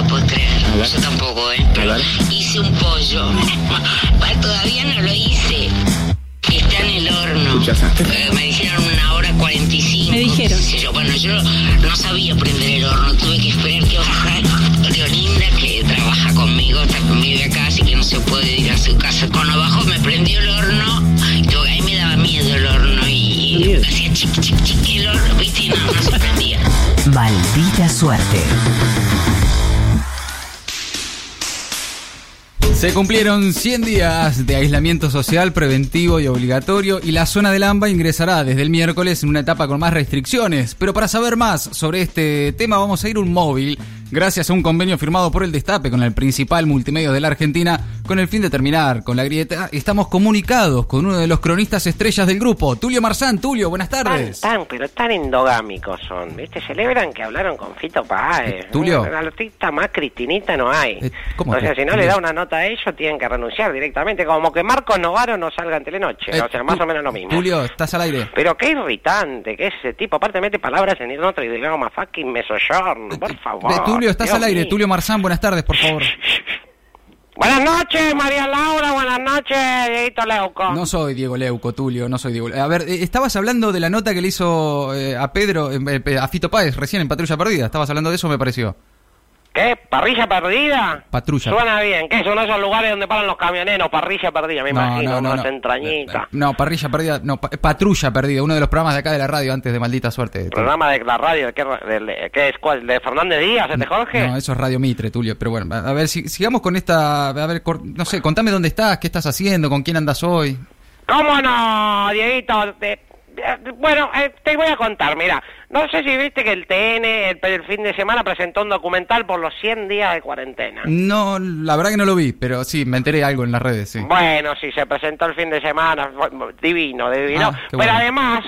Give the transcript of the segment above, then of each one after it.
cosa, puedes creer. Yo tampoco, ¿eh? Pero hice un pollo. Todavía no lo hice. Está en el horno. Eh, me dijeron una hora 45. Me dijeron. yo. Bueno, yo no sabía prender el horno. Tuve que esperar que bajara Leolinda, que trabaja conmigo, está conmigo acá, así que no se puede ir a su casa. Cuando bajó me prendió el horno. Y todo, ahí me daba miedo el horno. Y hacía chic, chic, chic el horno, ¿viste? Y no, no se prendía. Maldita suerte. Se cumplieron 100 días de aislamiento social preventivo y obligatorio y la zona del AMBA ingresará desde el miércoles en una etapa con más restricciones. Pero para saber más sobre este tema vamos a ir un móvil gracias a un convenio firmado por el Destape con el principal multimedio de la Argentina con el fin de terminar con la grieta. Estamos comunicados con uno de los cronistas estrellas del grupo, Tulio Marzán. Tulio, buenas tardes. tan, pero tan endogámicos son, ¿viste? Celebran que hablaron con Fito Páez. Eh, Tulio. Una artista más cristinita no hay. Eh, ¿cómo o sea, si no le da una nota a ellos, tienen que renunciar directamente. Como que Marcos Novaro no salga en Telenoche. Eh, o sea, más o menos lo mismo. Tulio, estás al aire. Pero qué irritante que es ese tipo. Aparte mete palabras en otro idioma. Fucking mesoyorno, por favor. Eh, Tulio, estás Dios al aire. mío. Tulio Marzán, buenas tardes, por favor. Buenas noches, María Laura. Buenas noches, Dieguito Leuco. No soy Diego Leuco, Tulio, no soy Diego. A ver, eh, estabas hablando de la nota que le hizo eh, a Pedro, eh, eh, a Fito Páez, recién en Patrulla Perdida. Estabas hablando de eso, me pareció. ¿Qué? ¿Parrilla perdida? Patrulla. Suena bien. ¿Qué de esos lugares donde paran los camioneros? Parrilla perdida, me imagino. unas entrañitas. No, Parrilla Perdida, no, pa- Patrulla Perdida, uno de los programas de acá de la radio antes de Maldita Suerte. Programa de la radio, ¿de qué, de, es? ¿Cuál? ¿De Fernández Díaz? ¿Es de Jorge? No, eso es Radio Mitre, Tulio. Pero bueno, a ver, si, sigamos con esta. A ver, no sé, contame dónde estás, qué estás haciendo, con quién andas hoy. ¿Cómo no, Dieguito? De- bueno, eh, te voy a contar, mira. No sé si viste que el TN el, el fin de semana presentó un documental por los 100 días de cuarentena. No, la verdad que no lo vi, pero sí, me enteré algo en las redes, sí. Bueno, sí, se presentó el fin de semana. fue Divino, divino. Ah, Pero bueno. además,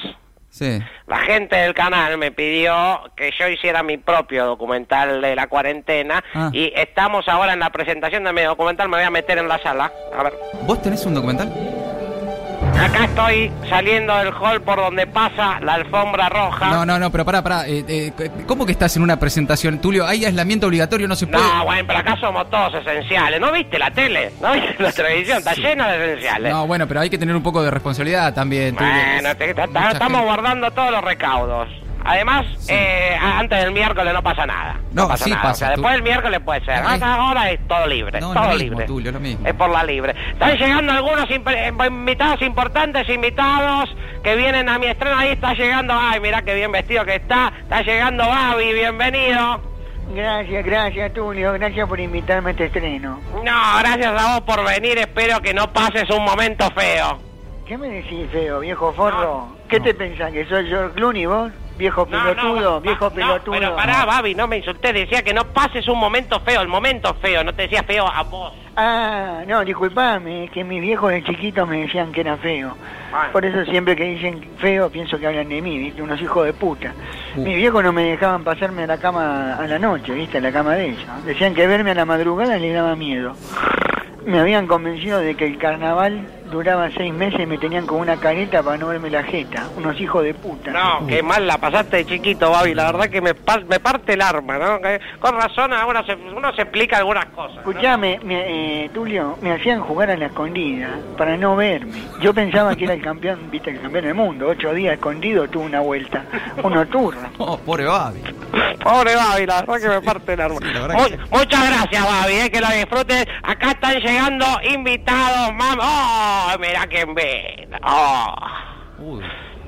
Sí. La gente del canal me pidió que yo hiciera mi propio documental de la cuarentena Ah. y estamos ahora en la presentación de mi documental, me voy a meter en la sala. A ver, ¿Vos tenés un documental? Acá estoy saliendo del hall por donde pasa la alfombra roja. No, no, no, pero pará, pará. eh, eh, ¿Cómo que estás en una presentación? Tulio, hay aislamiento obligatorio, no se puede. No, bueno, pero acá somos todos esenciales. ¿No viste la tele? ¿No viste la televisión? Está llena de esenciales. No, bueno, pero hay que tener un poco de responsabilidad también. Tulio. Bueno, te- estamos gente- guardando todos los recaudos. Además, eh, antes del miércoles no pasa nada. No, pasa sí nada. pasa, O sea, tú- después del miércoles puede ser. Ahora es todo libre. No, es todo lo mismo, libre. Tulio, es lo mismo. Es por la libre. Están llegando algunos imp- eh, invitados importantes, invitados que vienen a mi estreno. Ahí está llegando. Ay, mira qué bien vestido que está. Está llegando Babi, bienvenido. Gracias, gracias Tulio, gracias por invitarme a este estreno. No, gracias a vos por venir. Espero que no pases un momento feo. ¿Qué me decís, feo, viejo forro? ¿Qué te pensás, que soy George Clooney vos? Viejo pelotudo, no, viejo no, pelotudo. pero pará, Babi, no me insulté. Decía que no pases un momento feo, el momento feo. No te decía feo a vos. Ah, no, disculpame, es que mis viejos de chiquito me decían que era feo. Bueno. Por eso siempre que dicen feo pienso que hablan de mí, ¿viste? Unos hijos de puta. Uh. Mis viejos no me dejaban pasarme a la cama a la noche, ¿viste? A la cama de ellos. Decían que verme a la madrugada les daba miedo. Me habían convencido de que el carnaval duraba seis meses y me tenían con una careta para no verme la jeta. Unos hijos de puta. No, qué mal la pasaste de chiquito, Babi. La verdad que me, me parte el arma, ¿no? Que con razón ahora se, uno se explica algunas cosas. ¿no? Escuchame, me- eh, Tulio, me hacían jugar a la escondida para no verme. Yo pensaba que era el campeón, viste, el campeón del mundo. Ocho días escondido tuvo una vuelta. Uno turra. Oh, pobre Babi. Pobre Babi, la verdad que me parte el arma. Sí, la Mu- que. Muchas gracias, Babi, eh, que lo disfrutes. Acá están llegando invitados, mamá. ¡Oh, mira quién viene! ¡Oh! Uy.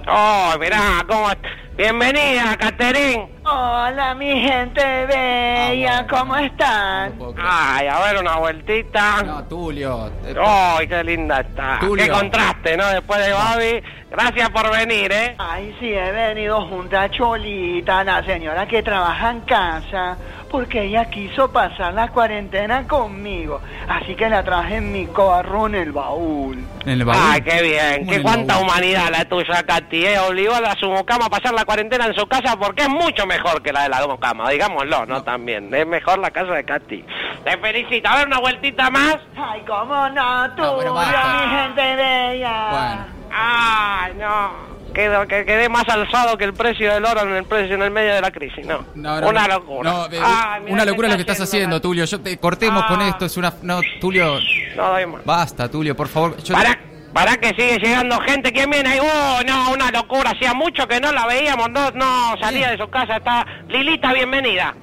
¡Oh, mirá cómo... Bienvenida, Caterín. Hola, mi gente bella, ¿cómo No están? Ay, a ver una vueltita. No, Tulio. eh, ¡Ay, qué linda está! Tulio. ¡Qué contraste, ¿no? Después de Babi. Gracias por venir, ¿eh? Ay, sí, he venido junto a Cholita, la señora que trabaja en casa, porque ella quiso pasar la cuarentena conmigo. Así que la traje en mi carro en el baúl. En el baúl. Ay, qué bien. ¿Cómo Qué cuánta baúl? humanidad la tuya, Katy. ¿eh? Obligó a la sumucama a pasar la cuarentena en su casa porque es mucho mejor que la de la sumucama, digámoslo, ¿no? También. Es mejor la casa de Katy. Te felicito. A ver, una vueltita más. Ay, cómo no, tú, No, mi gente bella. Bueno. Ay, no. Quedo- que quedé más alzado que el precio del oro en el precio en el medio de la crisis, no. No, no, una locura. No, eh, una locura lo que está estás haciendo, Tulio. Yo te cortemos con Ah. esto, es una no, Tulio, No doy más. basta, Tulio, por favor. Yo- Para, para que sigue llegando gente. ¿Quién viene ahí? Oh, no, una locura. Hacía mucho que no la veíamos. No, no salía de su casa. Está Lilita, bienvenida.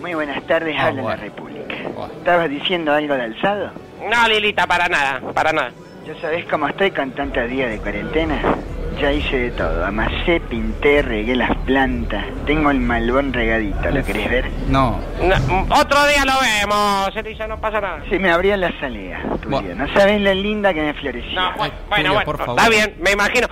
Muy buenas tardes, Ah, habla bueno. la República. Bueno. ¿Estabas diciendo algo de alzado? No, Lilita, para nada, para nada. ¿Ya sabés cómo estoy con tantos días de cuarentena? Ya hice de todo. Amasé, pinté, regué las plantas. Tengo el malbón regadito. ¿Lo querés ver? No. No, otro día lo vemos, Elisa, no pasa nada. Se me abría la salida, Bueno. No sabés lo linda que me florecía. No, bueno, Ay, bueno, por favor. está bien, me imagino.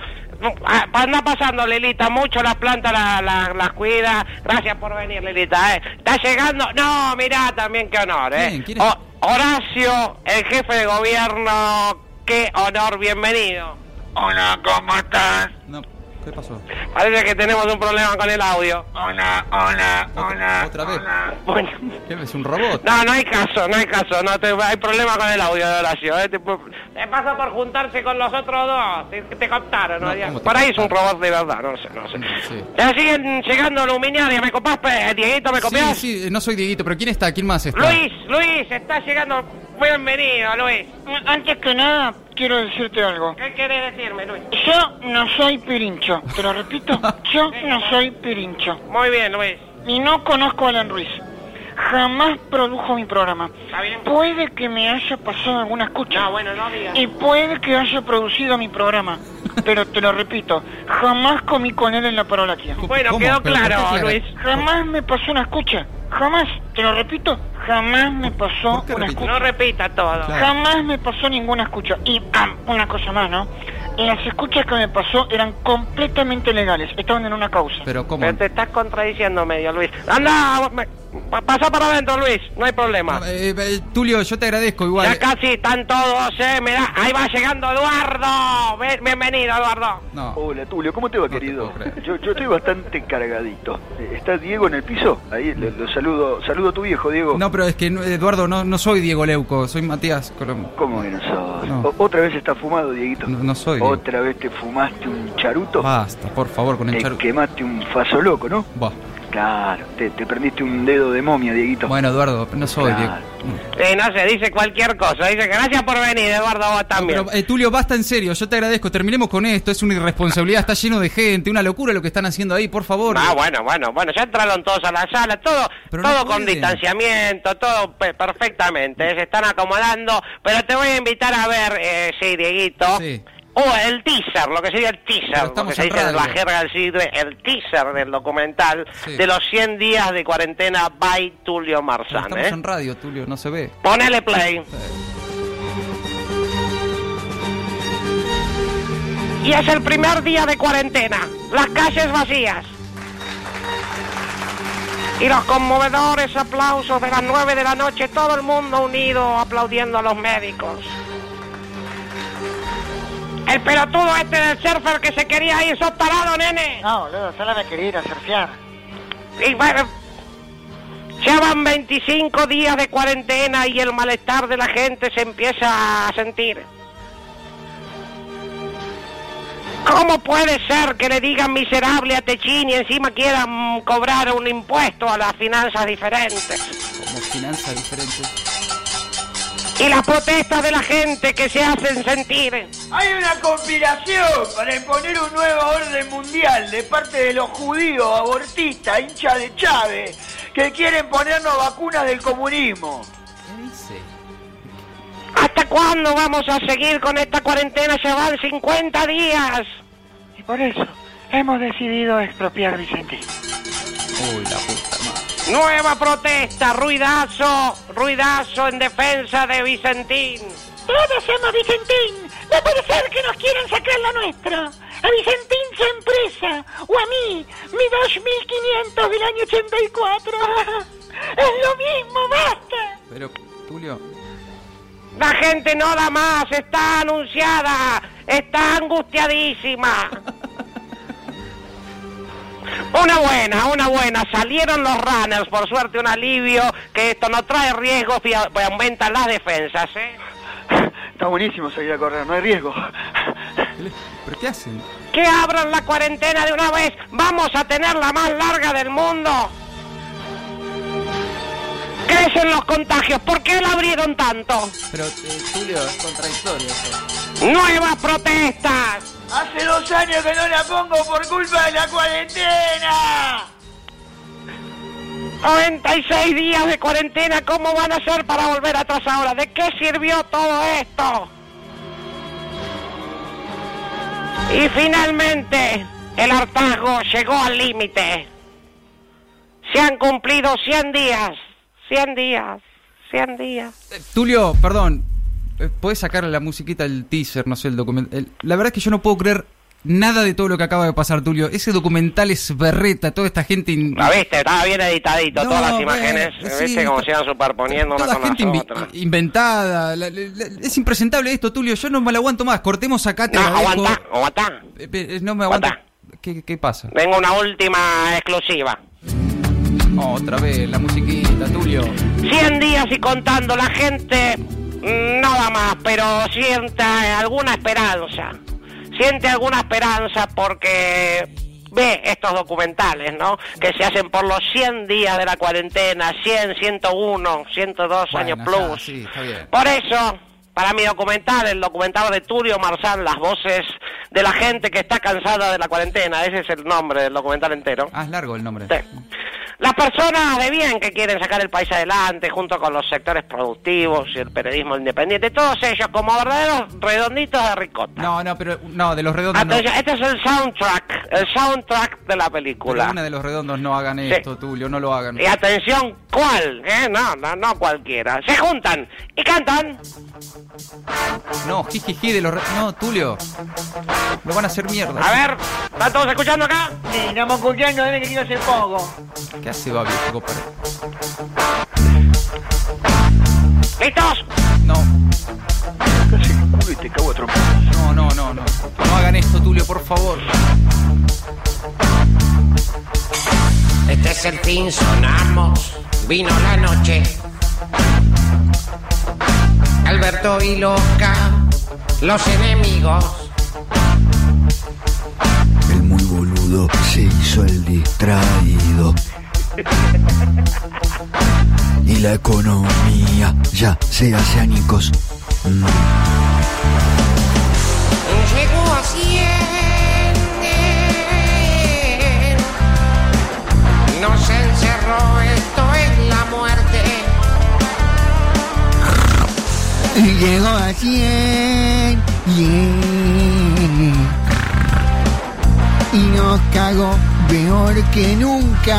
Ah, Anda pasando, Lilita, mucho las plantas la- la- las cuida. Gracias por venir, Lilita. ¿eh? ¿Está llegando? No, mirá también qué honor, ¿eh? ¿Quién? ¿Quién es? O- Horacio, el jefe de gobierno, qué honor, bienvenido. Hola, ¿cómo estás? No. ¿Qué pasó? Parece que tenemos un problema con el audio. Hola, hola, Otra- otra vez. Bueno. ¿Qué es un robot? No, no hay caso, no hay caso, no te, hay problema con el audio de Horacio, ¿eh? te, te pasa por juntarse con los otros dos, te, te captaron, ¿no? No, Ya. ¿cómo te por ahí es un robot de verdad, no sé, no sé. Sí. Ya siguen llegando luminarias, ¿me copás, Dieguito, me Sí, copias? sí, eh, no soy Dieguito, pero ¿quién está? ¿Quién más está? Luis, Luis, está llegando, bienvenido, Luis. Antes que nada, quiero decirte algo. ¿Qué querés decirme, Luis? Yo no soy pirincho. Te lo repito. Yo no soy pirincho. Muy bien, Luis, Y no conozco a Alan Ruiz. Jamás produjo mi programa. ¿está bien? Puede que me haya pasado alguna escucha. No, bueno, no digas. Y puede que haya producido mi programa. Pero te lo repito, jamás comí con él en la parolaquia. Bueno, ¿Cómo? quedó ¿Pero por qué claro, Luis. Jamás me pasó una escucha. Jamás, te lo repito, jamás me pasó ¿Por qué una escucha. No repita todo. Claro. Jamás me pasó ninguna escucha. Y ah, una cosa más, ¿no? Las escuchas que me pasó eran completamente legales. Estaban en una causa. Pero ¿cómo? Pero te estás contradiciendo medio, Luis. Anda, me- pasa para adentro, Luis, no hay problema. Eh, eh, Tulio, yo te agradezco igual. Ya casi están todos, eh, mirá, ahí va llegando Eduardo. Ven- Bienvenido, Eduardo. No. Hola Tulio, ¿cómo te va No querido? Yo, yo estoy bastante cargadito. Eh, ¿Está Diego en el piso? Ahí lo, lo saludo, saludo a tu viejo Diego. No, pero es que no, Eduardo, no, no soy Diego Leuco, soy Matías Colombo. ¿Cómo que no sos? No. ¿Otra vez estás fumado, Dieguito? No, no soy Diego. ¿Otra vez te fumaste un charuto? Basta, por favor, con el Te charu... quemaste un faso loco, ¿no? Buah. Claro, te, te prendiste un dedo de momia, Dieguito. Bueno, Eduardo, no soy Claro. Diego. Sí, no sé, dice cualquier cosa. Dice gracias por venir, Eduardo, vos también. Pero, eh, Tulio, basta en serio, yo te agradezco. Terminemos con esto, es una irresponsabilidad, está lleno de gente, una locura lo que están haciendo ahí, por favor. Ah, bueno, bueno, bueno, ya entraron todos a la sala, todo, Pero no todo con distanciamiento, todo pe- perfectamente, se están acomodando, pero te voy a invitar a ver, eh, sí, Dieguito, Sí. O el teaser, lo que sería el teaser, Pero lo que se dice en la jerga del siglo, el teaser del documental Sí. de los 100 días de cuarentena by Tulio Pero Marzán, Estamos ¿eh? en radio, Tulio, no se ve. Ponele play. Y es el primer día de cuarentena. Las calles vacías. Y los conmovedores aplausos de las nueve de la noche, todo el mundo unido aplaudiendo a los médicos. El pelotudo este del surfer que se quería ir, sos tarado, nene. No, boludo, solo me quería ir a surfear. Y bueno, ya van 25 días de cuarentena y el malestar de la gente se empieza a sentir. ¿Cómo puede ser que le digan miserable a Techín y encima quieran cobrar un impuesto a las finanzas diferentes? Como finanzas diferentes. Y las protestas de la gente que se hacen sentir. Hay una conspiración para imponer un nuevo orden mundial de parte de los judíos abortistas, hinchas de Chávez, que quieren ponernos vacunas del comunismo. ¿Qué dice? ¿Hasta cuándo vamos a seguir con esta cuarentena? Ya van 50 días. Y por eso hemos decidido expropiar Vicentín. Uy, la puta madre. Nueva protesta, ruidazo, ruidazo en defensa de Vicentín. Todos somos Vicentín. No puede ser que nos quieran sacar la nuestra. A Vicentín su empresa. O a mí, mi 2500 del año 84. Es lo mismo, basta. Pero, Tulio, La gente no da más, está anunciada, está angustiadísima. Una buena, una buena. Salieron los runners, por suerte un alivio, que esto no trae riesgos y pues aumenta las defensas, ¿eh? Está buenísimo salir a correr, no hay riesgo. ¿Pero qué hacen? Que abran la cuarentena de una vez. Vamos a tener la más larga del mundo. Crecen los contagios. ¿Por qué la abrieron tanto? Pero, eh, Tulio, es contradictorio eso. Nuevas protestas. Hace dos años que no la pongo por culpa de la cuarentena. 96 días de cuarentena. ¿Cómo van a hacer para volver atrás ahora? ¿De qué sirvió todo esto? Y finalmente, el hartazgo llegó al límite. Se han cumplido 100 días. 100 días. 100 días. Eh, Tulio, perdón. Eh, ¿Puedes sacarle la musiquita, el teaser, no sé, el documental? La verdad es que yo no puedo creer nada de todo lo que acaba de pasar, Tulio. Ese documental es berreta, toda esta gente... in- ¿La viste? Estaba bien editadito, No, todas las imágenes. sí, ¿Viste cómo se iban superponiendo una Toda con gente las otras? inventada. la- la- la- es impresentable esto, Tulio. Yo no me lo aguanto más. Cortemos acá, te No, aguantá, aguantá. Eh, eh, no me aguanta. ¿Qué, ¿Qué pasa? Tengo una última exclusiva. Oh, otra vez, la musiquita, Tulio. 100 días y contando, la gente no va más, pero siente alguna esperanza. Siente alguna esperanza porque ve estos documentales, ¿no? Que se hacen por los 100 días de la cuarentena, 100, 101, 102 años Bueno, ya, plus. sí, está bien. Por eso, para mi documental, el documental de Tulio Marzán, las voces de la gente que está cansada de la cuarentena, ese es el nombre del documental entero. Ah, es largo el nombre. Sí. Las personas de bien que quieren sacar el país adelante, junto con los sectores productivos y el periodismo independiente, todos ellos como verdaderos redonditos de ricota. No, no, pero no, de los redondos no. Atención, este es el soundtrack, el soundtrack de la película. una de los redondos no hagan Sí. esto, Tulio, no lo hagan. Y atención, ¿cuál? ¿Eh? No, no, no cualquiera. Se juntan y cantan. No, jijiji de los re- No, Tulio. Lo van a hacer mierda. A ver, ¿están todos escuchando acá? Sí, estamos escuchando, debe que quiero hacer poco. ¿Qué hace Babi? ¿Listos? No, Casi culo y te cago a trompar. no, no, no, no. No hagan esto, Tulio, por favor. Este es el fin, sonamos, vino la noche. Alberto y Loca, los enemigos. El muy boludo se hizo el distraído. Y la economía ya se hace añicos. Mm. Llegó a Nos encerró, esto es la muerte. Llegó a 100, yeah. Y nos cagó peor que nunca.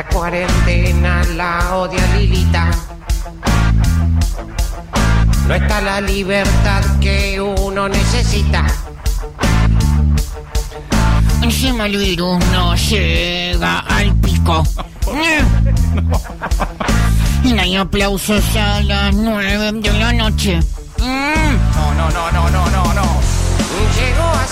Esta cuarentena la odia Lilita. No está la libertad que uno necesita. Encima el virus no llega al pico. Y no hay aplausos a las nueve de la noche. No, no, no, no, no, no, no. Llegó a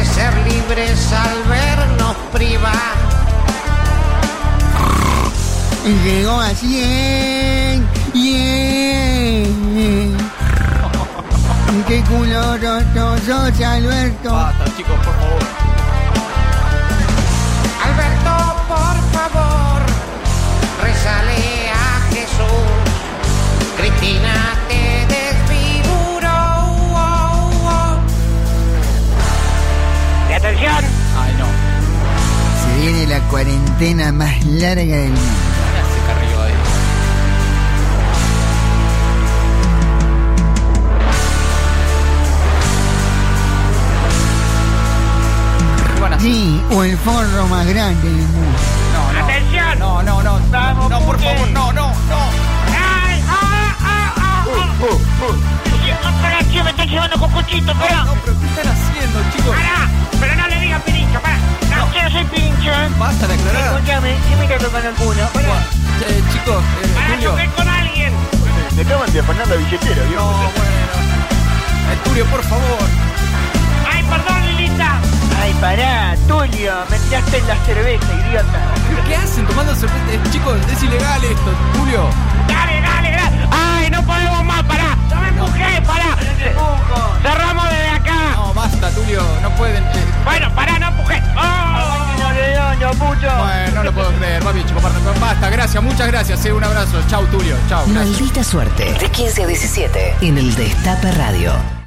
de ser libres al vernos privar. Llegó a 100, yeah. Qué culo roto sos, Alberto. Basta, chicos, por más larga del mundo. Sí, o el forro más grande del mundo. No, no. atención. No, no, no. Vamos, no, por favor, no, no, no. ¡Ay! ¡Ah, ah, ah! Espera, tío, me están llevando con cochito, espera. No, pero ¿qué están haciendo, chicos? ¡Pará! Pero no le pirincho, pará. No, no soy pincho, ¿eh? Basta de aclarar. Escúchame, ¿qué me está tocando el culo? Eh, chicos, eh, pará, Julio. con alguien. Me acaban de afanar la billetera, viejo. No, bueno. Eh, Tulio, por favor. Ay, perdón, Lilita. Ay, pará, Tulio, me tiraste en la cerveza, idiota. ¿Qué hacen tomando cerveza? Eh, Chicos, es ilegal esto, Tulio. Dale, dale, dale. Ay, no podemos más, pará. No me empujé, pará. Cerramos desde acá. Tulio, no pueden. eh, Bueno, pará, no empujé. ¡Oh! Bueno, no lo puedo creer, va bien, chico, basta, gracias, muchas gracias, eh, un abrazo, chau Tulio, chau. gracias. Maldita suerte. De 15 a 17 en el Destape Radio.